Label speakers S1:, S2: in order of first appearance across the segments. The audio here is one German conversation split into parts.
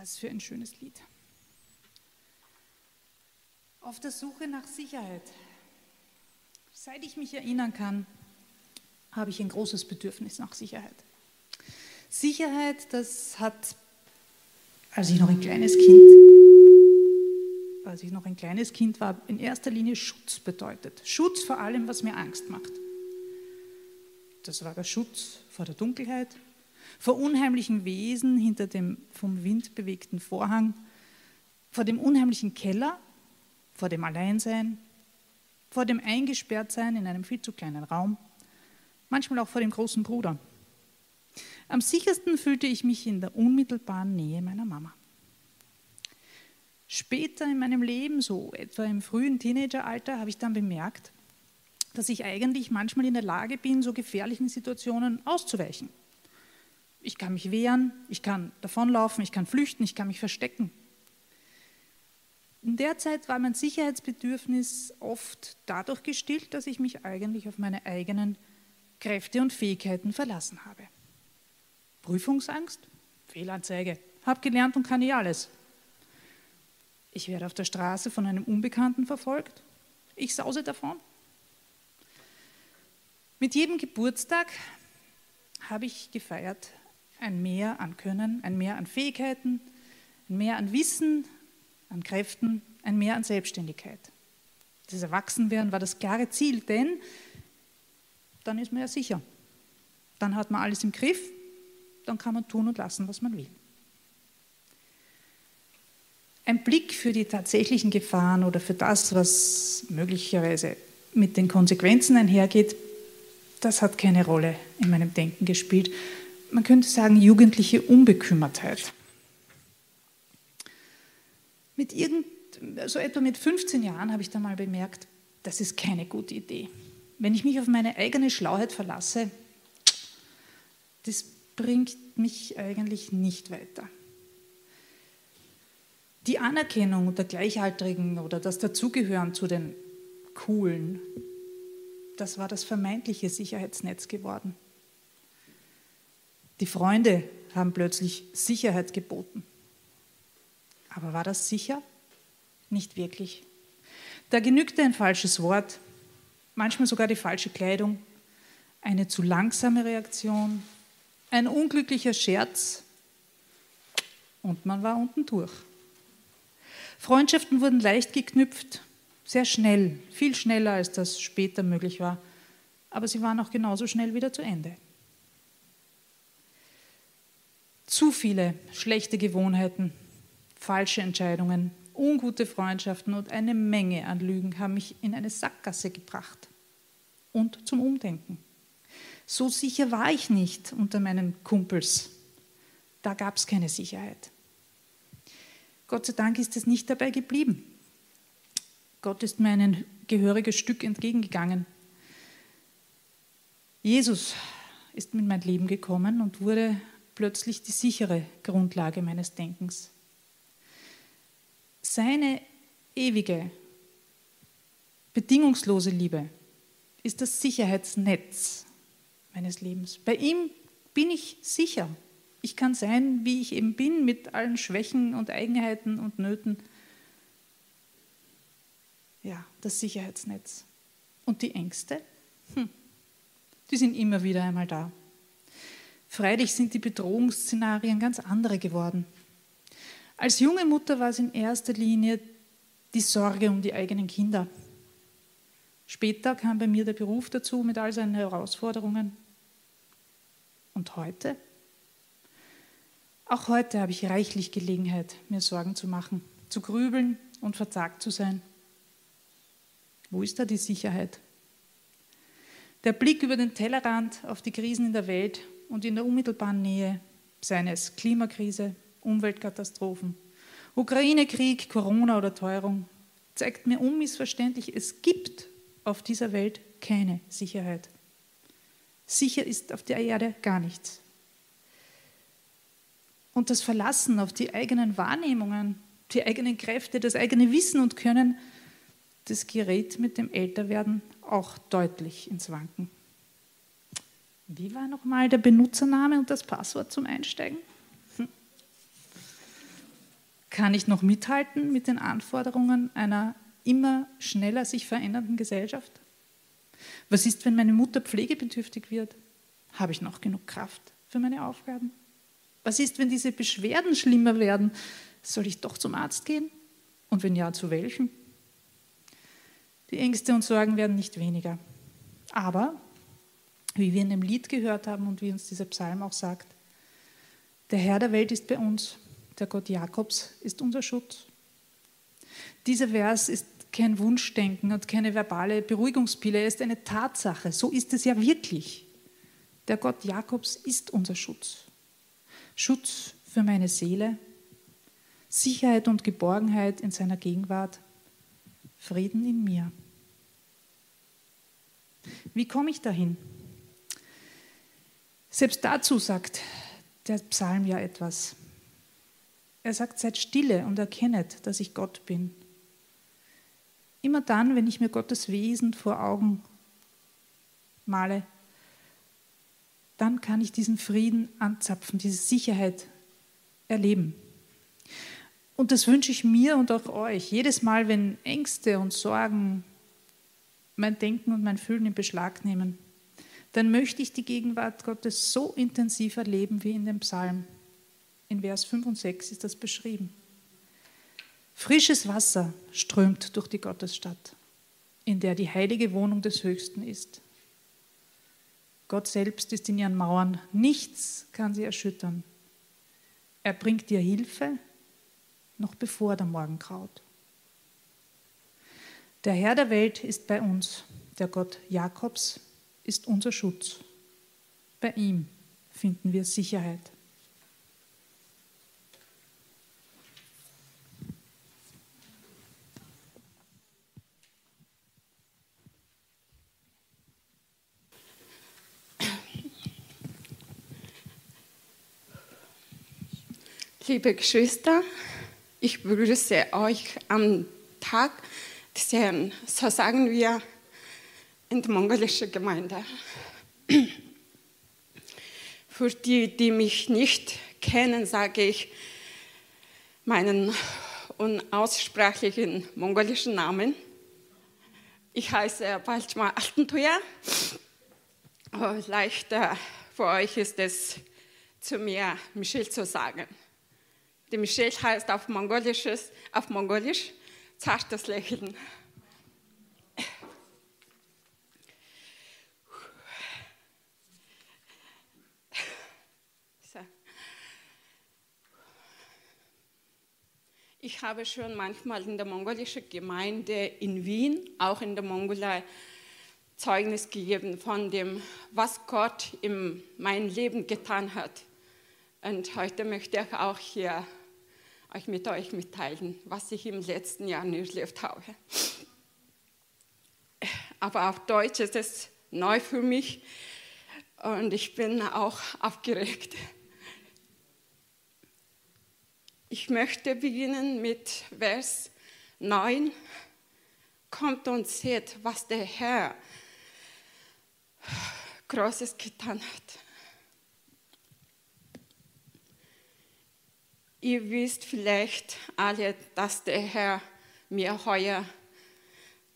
S1: Was für ein schönes Lied. Auf der Suche nach Sicherheit. Seit ich mich erinnern kann, habe ich ein großes Bedürfnis nach Sicherheit. Sicherheit, das hat, als ich noch ein kleines Kind, als ich noch ein kleines Kind war, in erster Linie Schutz bedeutet. Schutz vor allem, was mir Angst macht. Das war der Schutz vor der Dunkelheit, vor unheimlichen Wesen hinter dem vom Wind bewegten Vorhang, vor dem unheimlichen Keller, vor dem Alleinsein, vor dem Eingesperrtsein in einem viel zu kleinen Raum, manchmal auch vor dem großen Bruder. Am sichersten fühlte ich mich in der unmittelbaren Nähe meiner Mama. Später in meinem Leben, so etwa im frühen Teenageralter, habe ich dann bemerkt, dass ich eigentlich manchmal in der Lage bin, so gefährlichen Situationen auszuweichen. Ich kann mich wehren, ich kann davonlaufen, ich kann flüchten, ich kann mich verstecken. In der Zeit war mein Sicherheitsbedürfnis oft dadurch gestillt, dass ich mich eigentlich auf meine eigenen Kräfte und Fähigkeiten verlassen habe. Prüfungsangst, Fehlanzeige, habe gelernt und kann ich alles. Ich werde auf der Straße von einem Unbekannten verfolgt, ich sause davon. Mit jedem Geburtstag habe ich gefeiert ein Mehr an Können, ein Mehr an Fähigkeiten, ein Mehr an Wissen, an Kräften, ein Mehr an Selbstständigkeit. Das Erwachsenwerden war das klare Ziel, denn dann ist man ja sicher. Dann hat man alles im Griff, dann kann man tun und lassen, was man will. Ein Blick für die tatsächlichen Gefahren oder für das, was möglicherweise mit den Konsequenzen einhergeht, das hat keine Rolle in meinem Denken gespielt. Man könnte sagen, jugendliche Unbekümmertheit. Mit irgend, so etwa mit 15 Jahren habe ich dann mal bemerkt, das ist keine gute Idee. Wenn ich mich auf meine eigene Schlauheit verlasse, das bringt mich eigentlich nicht weiter. Die Anerkennung der Gleichaltrigen oder das Dazugehören zu den Coolen, das war das vermeintliche Sicherheitsnetz geworden. Die Freunde haben plötzlich Sicherheit geboten. Aber war das sicher? Nicht wirklich. Da genügte ein falsches Wort, manchmal sogar die falsche Kleidung, eine zu langsame Reaktion, ein unglücklicher Scherz und man war unten durch. Freundschaften wurden leicht geknüpft, sehr schnell, viel schneller als das später möglich war, aber sie waren auch genauso schnell wieder zu Ende. Zu viele schlechte Gewohnheiten, falsche Entscheidungen, ungute Freundschaften und eine Menge an Lügen haben mich in eine Sackgasse gebracht und zum Umdenken. So sicher war ich nicht unter meinen Kumpels. Da gab es keine Sicherheit. Gott sei Dank ist es nicht dabei geblieben. Gott ist mir ein gehöriges Stück entgegengegangen. Jesus ist in mein Leben gekommen und wurde plötzlich die sichere Grundlage meines Denkens. Seine ewige, bedingungslose Liebe ist das Sicherheitsnetz, meines Lebens. Bei ihm bin ich sicher. Ich kann sein, wie ich eben bin, mit allen Schwächen und Eigenheiten und Nöten. Ja, das Sicherheitsnetz. Und die Ängste? Hm. Die sind immer wieder einmal da. Freilich sind die Bedrohungsszenarien ganz andere geworden. Als junge Mutter war es in erster Linie die Sorge um die eigenen Kinder. Später kam bei mir der Beruf dazu mit all seinen Herausforderungen. Und heute? Auch heute habe ich reichlich Gelegenheit, mir Sorgen zu machen, zu grübeln und verzagt zu sein. Wo ist da die Sicherheit? Der Blick über den Tellerrand auf die Krisen in der Welt und in der unmittelbaren Nähe, seien es Klimakrise, Umweltkatastrophen, Ukraine-Krieg, Corona oder Teuerung, zeigt mir unmissverständlich, es gibt auf dieser Welt keine Sicherheit. Sicher ist auf der Erde gar nichts. Und das Verlassen auf die eigenen Wahrnehmungen, die eigenen Kräfte, das eigene Wissen und Können, das gerät mit dem Älterwerden auch deutlich ins Wanken. Wie war nochmal der Benutzername und das Passwort zum Einsteigen? Hm. kann ich noch mithalten mit den Anforderungen einer immer schneller sich verändernden Gesellschaft? Was ist, wenn meine Mutter pflegebedürftig wird? Habe ich noch genug Kraft für meine Aufgaben? Was ist, wenn diese Beschwerden schlimmer werden? Soll ich doch zum Arzt gehen? Und wenn ja, zu welchem? Die Ängste und Sorgen werden nicht weniger. Aber, wie wir in dem Lied gehört haben und wie uns dieser Psalm auch sagt, der Herr der Welt ist bei uns, der Gott Jakobs ist unser Schutz. Dieser Vers ist kein Wunschdenken und keine verbale Beruhigungspille, er ist eine Tatsache. So ist es ja wirklich. Der Gott Jakobs ist unser Schutz. Schutz für meine Seele, Sicherheit und Geborgenheit in seiner Gegenwart, Frieden in mir. Wie komme ich dahin? Selbst dazu sagt der Psalm ja etwas. Er sagt, seid stille und erkennet, dass ich Gott bin. Immer dann, wenn ich mir Gottes Wesen vor Augen male, dann kann ich diesen Frieden anzapfen, diese Sicherheit erleben. Und das wünsche ich mir und auch euch. Jedes Mal, wenn Ängste und Sorgen mein Denken und mein Fühlen in Beschlag nehmen, dann möchte ich die Gegenwart Gottes so intensiv erleben wie in dem Psalm. In Vers 5 und 6 ist das beschrieben. Frisches Wasser strömt durch die Gottesstadt, in der die heilige Wohnung des Höchsten ist. Gott selbst ist in ihren Mauern, nichts kann sie erschüttern. Er bringt dir Hilfe, noch bevor der Morgen graut. Der Herr der Welt ist bei uns, der Gott Jakobs ist unser Schutz. Bei ihm finden wir Sicherheit.
S2: Liebe Geschwister, ich begrüße euch am Tag des Herrn, so sagen wir in der mongolischen Gemeinde. Für die, die mich nicht kennen, sage ich meinen unaussprechlichen mongolischen Namen. Ich heiße Balchma Altentuya. Leichter für euch ist es, zu mir Michel zu sagen. Die Michel heißt auf, Mongolisches, auf Mongolisch zartes Lächeln. Ich habe schon manchmal in der mongolischen Gemeinde in Wien, auch in der Mongolei, Zeugnis gegeben von dem, was Gott in meinem Leben getan hat. Und heute möchte ich auch hier euch mit euch mitteilen, was ich im letzten Jahr erlebt habe. Aber auf Deutsch ist es neu für mich und ich bin auch aufgeregt. Ich möchte beginnen mit Vers 9. Kommt und seht, was der Herr Großes getan hat. Ihr wisst vielleicht alle, dass der Herr mir heuer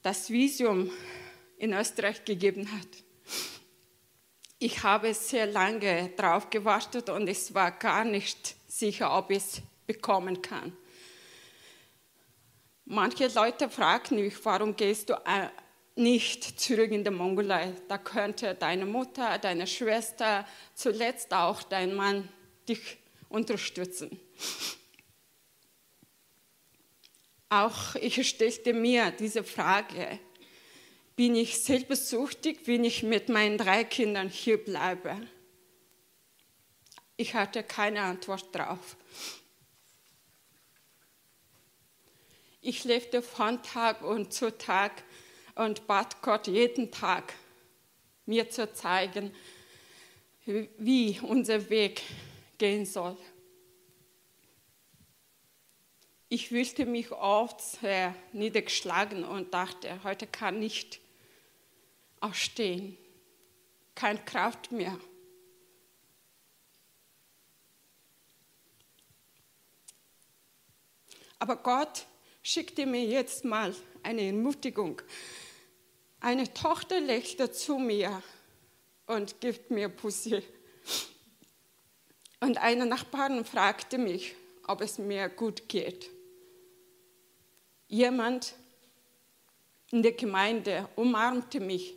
S2: das Visum in Österreich gegeben hat. Ich habe sehr lange darauf gewartet und es war gar nicht sicher, ob es bekommen kann. Manche Leute fragen mich, warum gehst du äh, nicht zurück in die Mongolei? Da könnte deine Mutter, deine Schwester, zuletzt auch dein Mann dich unterstützen. Auch ich stellte mir diese Frage, bin ich selbstsüchtig, wenn ich mit meinen drei Kindern hier bleibe? Ich hatte keine Antwort darauf. Ich lebte von Tag und zu Tag und bat Gott jeden Tag, mir zu zeigen, wie unser Weg gehen soll. Ich fühlte mich oft sehr niedergeschlagen und dachte, heute kann nicht aufstehen, keine Kraft mehr. Aber Gott schickte mir jetzt mal eine Ermutigung. Eine Tochter lächelte zu mir und gibt mir Pussy. Und eine Nachbarin fragte mich, ob es mir gut geht. Jemand in der Gemeinde umarmte mich.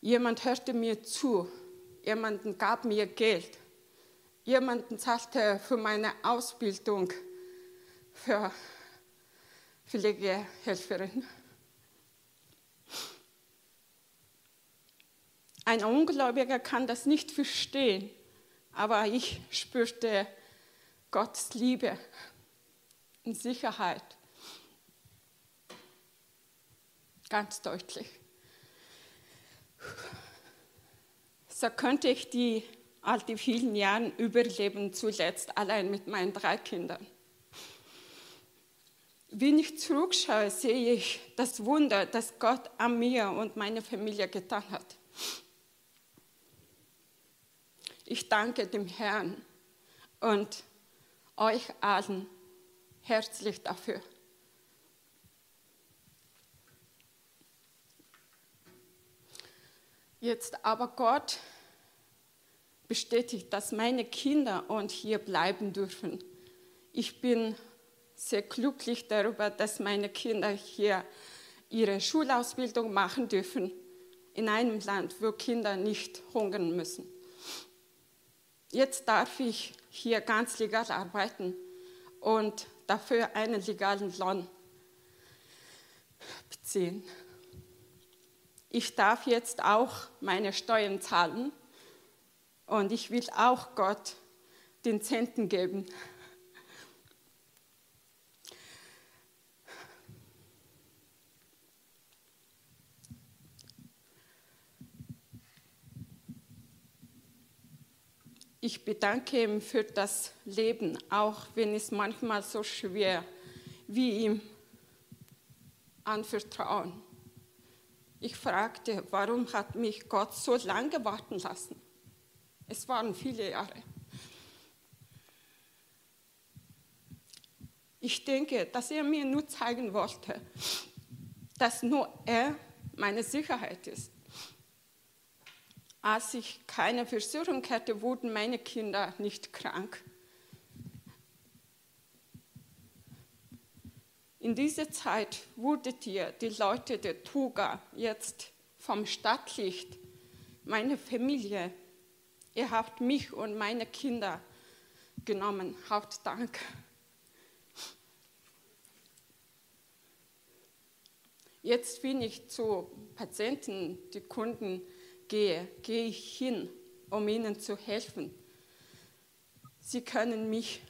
S2: Jemand hörte mir zu. Jemand gab mir Geld. Jemand zahlte für meine Ausbildung für Pflegehelferin. Ein Ungläubiger kann das nicht verstehen, aber ich spürte Gottes Liebe und Sicherheit ganz deutlich. So könnte ich die all die vielen Jahre überleben, zuletzt allein mit meinen drei Kindern. Wenn ich zurückschaue, sehe ich das Wunder, das Gott an mir und meiner Familie getan hat. Ich danke dem Herrn und euch allen herzlich dafür. Jetzt aber Gott bestätigt, dass meine Kinder und hier bleiben dürfen. Ich bin sehr glücklich darüber, dass meine Kinder hier ihre Schulausbildung machen dürfen in einem Land, wo Kinder nicht hungern müssen. Jetzt darf ich hier ganz legal arbeiten und dafür einen legalen Lohn beziehen. Ich darf jetzt auch meine Steuern zahlen und ich will auch Gott den Zehnten geben. Ich bedanke ihm für das Leben, auch wenn es manchmal so schwer, wie ihm anvertrauen. Ich fragte, warum hat mich Gott so lange warten lassen? Es waren viele Jahre. Ich denke, dass er mir nur zeigen wollte, dass nur er meine Sicherheit ist. Als ich keine Versicherung hatte, wurden meine Kinder nicht krank. In dieser Zeit wurdet ihr, die Leute der Tuga, jetzt vom Stadtlicht, meine Familie, ihr habt mich und meine Kinder genommen. Habt Dank. Jetzt, wenn ich zu Patienten, die Kunden, gehe, gehe ich hin, um ihnen zu helfen. Sie können mich,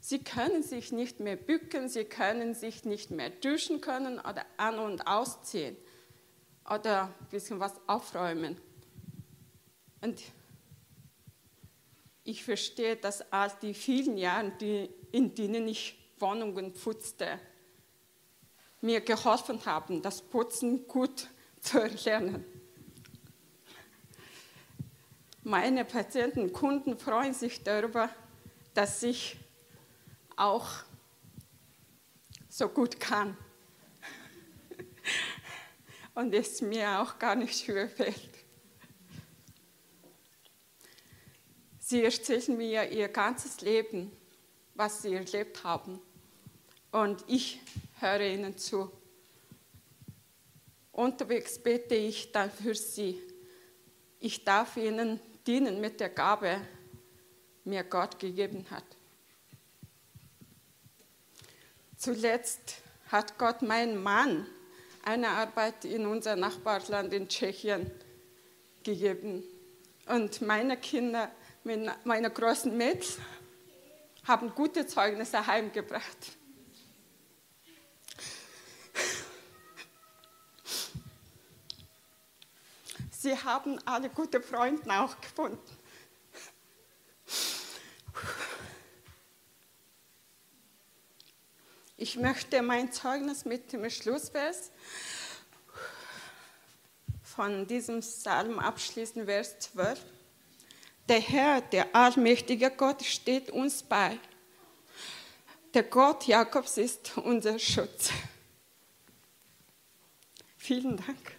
S2: sie können sich nicht mehr bücken, sie können sich nicht mehr duschen können oder an- und ausziehen oder ein bisschen was aufräumen. Und ich verstehe, dass all die vielen Jahre, die, in denen ich Wohnungen putzte, mir geholfen haben, das Putzen gut zu erlernen. Meine Patienten, Kunden freuen sich darüber, dass ich auch so gut kann. Und es mir auch gar nicht schwer fällt. Sie erzählen mir ihr ganzes Leben, was sie erlebt haben. Und ich höre ihnen zu. Unterwegs bete ich dann für sie. Ich darf ihnen dienen mit der Gabe, mir Gott gegeben hat. Zuletzt hat Gott meinem Mann eine Arbeit in unser Nachbarland in Tschechien gegeben. Und meine Kinder, meine großen Mädchen, haben gute Zeugnisse heimgebracht. Sie haben alle gute Freunde auch gefunden. Ich möchte mein Zeugnis mit dem Schlussvers von diesem Psalm abschließen, Vers 12. Der Herr, der allmächtige Gott, steht uns bei. Der Gott Jakobs ist unser Schutz. Vielen Dank.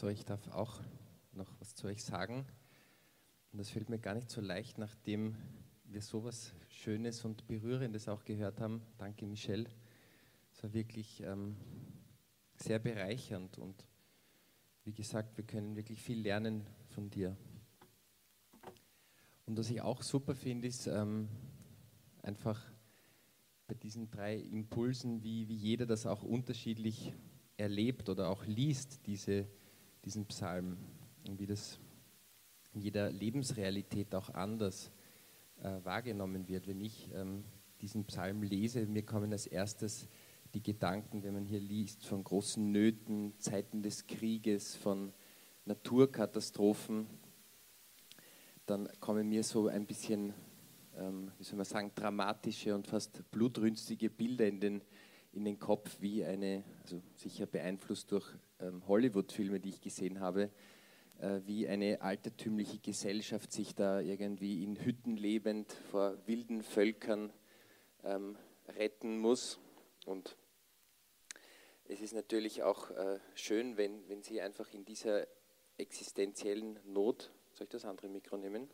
S3: So, ich darf auch noch was zu euch sagen. Und das fällt mir gar nicht so leicht, nachdem wir sowas Schönes und Berührendes auch gehört haben. Danke, Michelle. Es war wirklich ähm, sehr bereichernd und wie gesagt, wir können wirklich viel lernen von dir. Und was ich auch super finde, ist ähm, einfach bei diesen drei Impulsen, wie, wie jeder das auch unterschiedlich erlebt oder auch liest, diese, diesen Psalm und wie das in jeder Lebensrealität auch anders äh, wahrgenommen wird. Wenn ich ähm, diesen Psalm lese, mir kommen als erstes die Gedanken, wenn man hier liest, von großen Nöten, Zeiten des Krieges, von Naturkatastrophen, dann kommen mir so ein bisschen, ähm, wie soll man sagen, dramatische und fast blutrünstige Bilder in den, in den Kopf, wie eine, also sicher beeinflusst durch ähm, Hollywood-Filme, die ich gesehen habe, äh, wie eine altertümliche Gesellschaft sich da irgendwie in Hütten lebend vor wilden Völkern ähm, retten muss. Und es ist natürlich auch äh, schön, wenn, wenn Sie einfach in dieser existenziellen Not, soll ich das andere Mikro nehmen?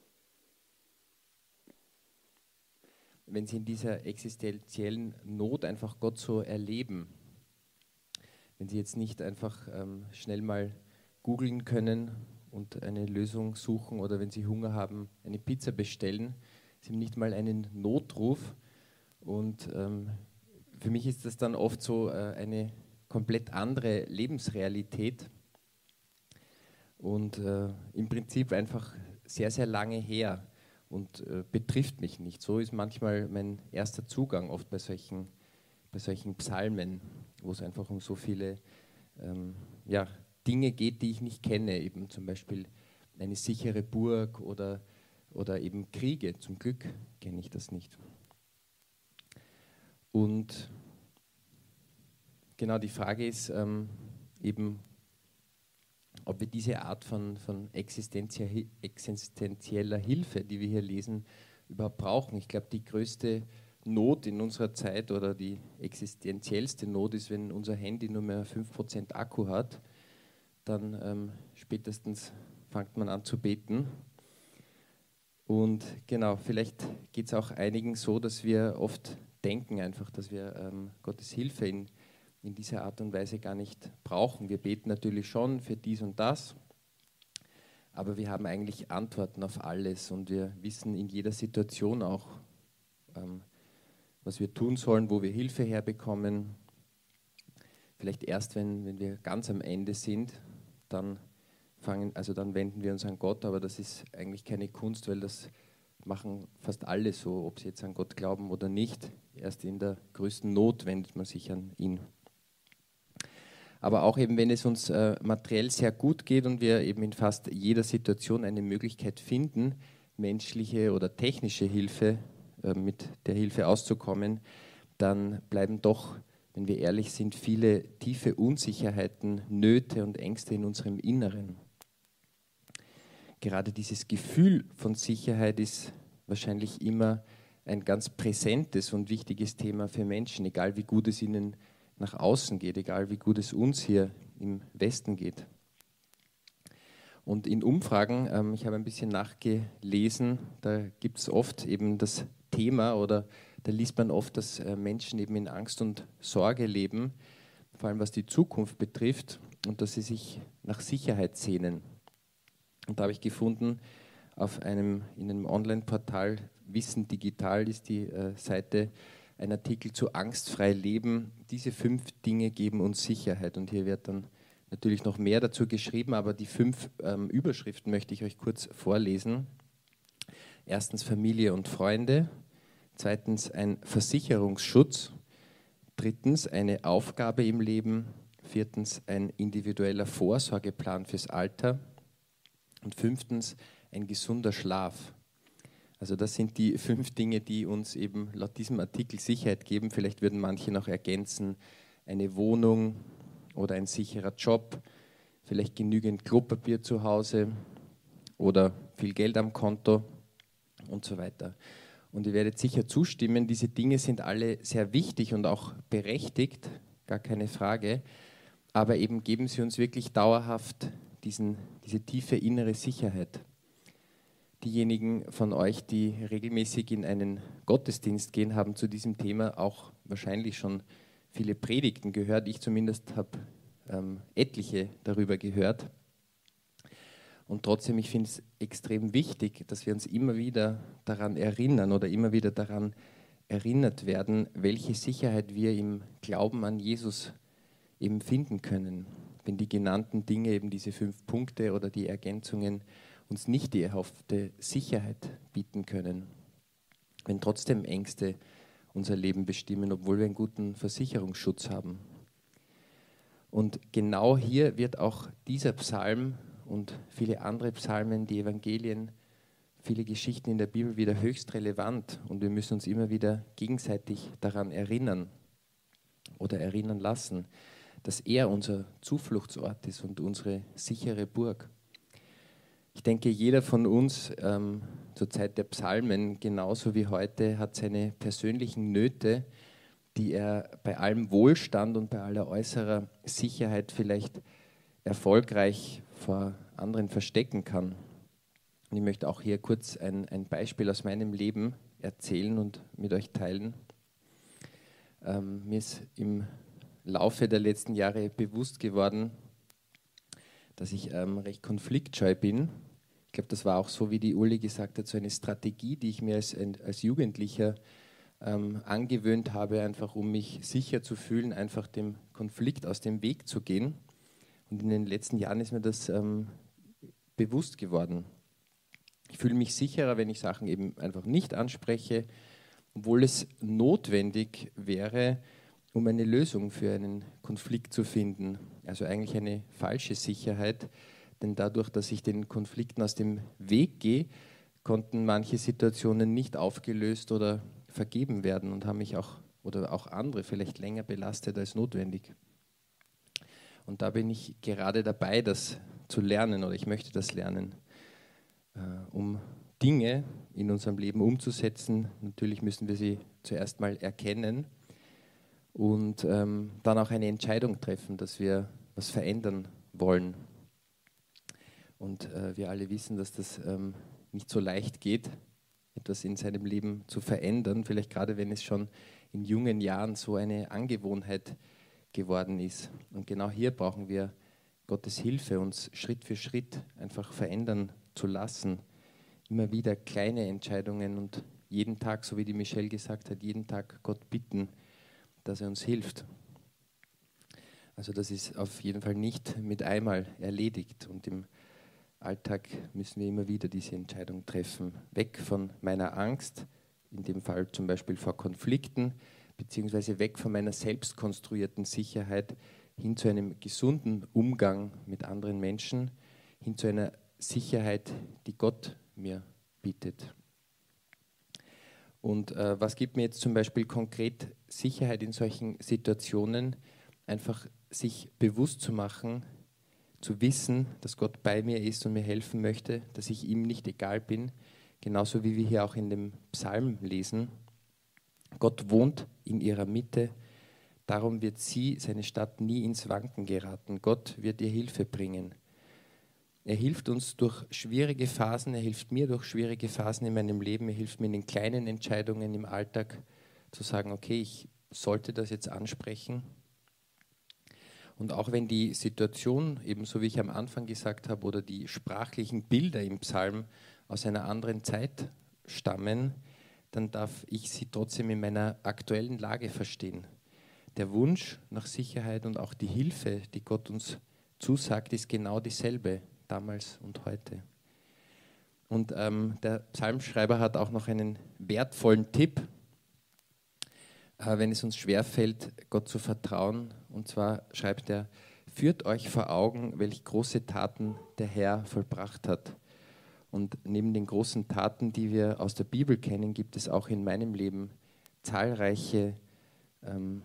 S3: Wenn Sie in dieser existenziellen Not einfach Gott so erleben, wenn Sie jetzt nicht einfach ähm, schnell mal googeln können und eine Lösung suchen oder wenn Sie Hunger haben, eine Pizza bestellen, Sie haben nicht mal einen Notruf und ähm, für mich ist das dann oft so äh, eine komplett andere Lebensrealität. Und äh, im Prinzip einfach sehr, sehr lange her und äh, betrifft mich nicht. So ist manchmal mein erster Zugang oft bei solchen, bei solchen Psalmen, wo es einfach um so viele ähm, ja, Dinge geht, die ich nicht kenne, eben zum Beispiel eine sichere Burg oder, oder eben Kriege. Zum Glück kenne ich das nicht. Und genau die Frage ist ähm, eben, ob wir diese Art von, von existenzieller Hilfe, die wir hier lesen, überhaupt brauchen. Ich glaube, die größte Not in unserer Zeit oder die existenziellste Not ist, wenn unser Handy nur mehr 5% Akku hat, dann ähm, spätestens fängt man an zu beten. Und genau, vielleicht geht es auch einigen so, dass wir oft denken einfach, dass wir ähm, Gottes Hilfe in in dieser Art und Weise gar nicht brauchen. Wir beten natürlich schon für dies und das, aber wir haben eigentlich Antworten auf alles und wir wissen in jeder Situation auch, ähm, was wir tun sollen, wo wir Hilfe herbekommen. Vielleicht erst, wenn, wenn wir ganz am Ende sind, dann fangen, also dann wenden wir uns an Gott, aber das ist eigentlich keine Kunst, weil das machen fast alle so, ob sie jetzt an Gott glauben oder nicht. Erst in der größten Not wendet man sich an ihn aber auch eben, wenn es uns äh, materiell sehr gut geht und wir eben in fast jeder Situation eine Möglichkeit finden, menschliche oder technische Hilfe, äh, mit der Hilfe auszukommen, dann bleiben doch, wenn wir ehrlich sind, viele tiefe Unsicherheiten, Nöte und Ängste in unserem Inneren. Gerade dieses Gefühl von Sicherheit ist wahrscheinlich immer ein ganz präsentes und wichtiges Thema für Menschen, egal wie gut es ihnen geht nach außen geht, egal wie gut es uns hier im Westen geht. Und in Umfragen, ähm, ich habe ein bisschen nachgelesen, da gibt es oft eben das Thema oder da liest man oft, dass äh, Menschen eben in Angst und Sorge leben, vor allem was die Zukunft betrifft und dass sie sich nach Sicherheit sehnen. Und da habe ich gefunden, auf einem, in einem Online-Portal Wissen Digital ist die äh, Seite, ein Artikel zu angstfrei leben. Diese fünf Dinge geben uns Sicherheit. Und hier wird dann natürlich noch mehr dazu geschrieben, aber die fünf ähm, Überschriften möchte ich euch kurz vorlesen. Erstens Familie und Freunde. Zweitens ein Versicherungsschutz. Drittens eine Aufgabe im Leben. Viertens ein individueller Vorsorgeplan fürs Alter. Und fünftens, ein gesunder Schlaf. Also das sind die fünf Dinge, die uns eben laut diesem Artikel Sicherheit geben. Vielleicht würden manche noch ergänzen, eine Wohnung oder ein sicherer Job, vielleicht genügend Klopapier zu Hause oder viel Geld am Konto und so weiter. Und ihr werdet sicher zustimmen, diese Dinge sind alle sehr wichtig und auch berechtigt, gar keine Frage, aber eben geben sie uns wirklich dauerhaft diesen, diese tiefe innere Sicherheit diejenigen von euch, die regelmäßig in einen Gottesdienst gehen, haben zu diesem Thema auch wahrscheinlich schon viele Predigten gehört. Ich zumindest habe ähm, etliche darüber gehört. Und trotzdem, ich finde es extrem wichtig, dass wir uns immer wieder daran erinnern oder immer wieder daran erinnert werden, welche Sicherheit wir im Glauben an Jesus eben finden können. Wenn die genannten Dinge, eben diese fünf Punkte oder die Ergänzungen, uns nicht die erhoffte Sicherheit bieten können, wenn trotzdem Ängste unser Leben bestimmen, obwohl wir einen guten Versicherungsschutz haben. Und genau hier wird auch dieser Psalm und viele andere Psalmen, die Evangelien, viele Geschichten in der Bibel wieder höchst relevant und wir müssen uns immer wieder gegenseitig daran erinnern oder erinnern lassen, dass er unser Zufluchtsort ist und unsere sichere Burg. Ich denke, jeder von uns ähm, zur Zeit der Psalmen, genauso wie heute, hat seine persönlichen Nöte, die er bei allem Wohlstand und bei aller äußerer Sicherheit vielleicht erfolgreich vor anderen verstecken kann. Und ich möchte auch hier kurz ein, ein Beispiel aus meinem Leben erzählen und mit euch teilen. Ähm, mir ist im Laufe der letzten Jahre bewusst geworden, dass ich ähm, recht konfliktscheu bin glaube, das war auch so, wie die Uli gesagt hat, so eine Strategie, die ich mir als, als Jugendlicher ähm, angewöhnt habe, einfach um mich sicher zu fühlen, einfach dem Konflikt aus dem Weg zu gehen. Und in den letzten Jahren ist mir das ähm, bewusst geworden. Ich fühle mich sicherer, wenn ich Sachen eben einfach nicht anspreche, obwohl es notwendig wäre, um eine Lösung für einen Konflikt zu finden. Also eigentlich eine falsche Sicherheit, denn dadurch, dass ich den Konflikten aus dem Weg gehe, konnten manche Situationen nicht aufgelöst oder vergeben werden und haben mich auch oder auch andere vielleicht länger belastet als notwendig. Und da bin ich gerade dabei, das zu lernen oder ich möchte das lernen, äh, um Dinge in unserem Leben umzusetzen. Natürlich müssen wir sie zuerst mal erkennen und ähm, dann auch eine Entscheidung treffen, dass wir was verändern wollen. Und äh, wir alle wissen, dass das ähm, nicht so leicht geht, etwas in seinem Leben zu verändern, vielleicht gerade wenn es schon in jungen Jahren so eine Angewohnheit geworden ist. Und genau hier brauchen wir Gottes Hilfe, uns Schritt für Schritt einfach verändern zu lassen. Immer wieder kleine Entscheidungen und jeden Tag, so wie die Michelle gesagt hat, jeden Tag Gott bitten, dass er uns hilft. Also das ist auf jeden Fall nicht mit einmal erledigt. Und im Alltag müssen wir immer wieder diese Entscheidung treffen. Weg von meiner Angst, in dem Fall zum Beispiel vor Konflikten, beziehungsweise weg von meiner selbst konstruierten Sicherheit hin zu einem gesunden Umgang mit anderen Menschen, hin zu einer Sicherheit, die Gott mir bietet. Und äh, was gibt mir jetzt zum Beispiel konkret Sicherheit in solchen Situationen? Einfach sich bewusst zu machen, zu wissen, dass Gott bei mir ist und mir helfen möchte, dass ich ihm nicht egal bin, genauso wie wir hier auch in dem Psalm lesen. Gott wohnt in ihrer Mitte, darum wird sie, seine Stadt, nie ins Wanken geraten. Gott wird ihr Hilfe bringen. Er hilft uns durch schwierige Phasen, er hilft mir durch schwierige Phasen in meinem Leben, er hilft mir in den kleinen Entscheidungen im Alltag zu sagen, okay, ich sollte das jetzt ansprechen und auch wenn die Situation, ebenso wie ich am Anfang gesagt habe, oder die sprachlichen Bilder im Psalm aus einer anderen Zeit stammen, dann darf ich sie trotzdem in meiner aktuellen Lage verstehen. Der Wunsch nach Sicherheit und auch die Hilfe, die Gott uns zusagt, ist genau dieselbe damals und heute. Und ähm, der Psalmschreiber hat auch noch einen wertvollen Tipp, äh, wenn es uns schwerfällt, Gott zu vertrauen. Und zwar schreibt er, führt euch vor Augen, welche große Taten der Herr vollbracht hat. Und neben den großen Taten, die wir aus der Bibel kennen, gibt es auch in meinem Leben zahlreiche ähm,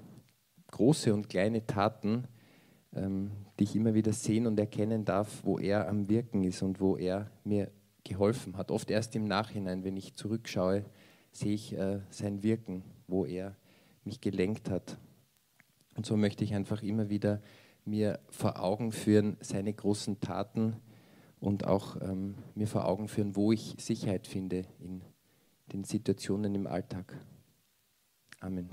S3: große und kleine Taten, ähm, die ich immer wieder sehen und erkennen darf, wo er am Wirken ist und wo er mir geholfen hat. Oft erst im Nachhinein, wenn ich zurückschaue, sehe ich äh, sein Wirken, wo er mich gelenkt hat. Und so möchte ich einfach immer wieder mir vor Augen führen, seine großen Taten und auch ähm, mir vor Augen führen, wo ich Sicherheit finde in den Situationen im Alltag. Amen.